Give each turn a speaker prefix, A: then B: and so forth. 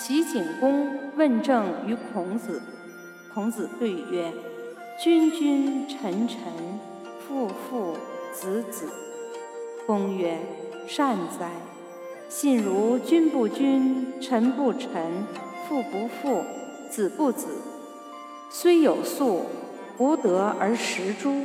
A: 齐景公问政于孔子，孔子对曰：“君君臣臣，父父子子。”公曰：“善哉！信如君不君，臣不臣，父不父，子不子。虽有粟，无德而食诸？”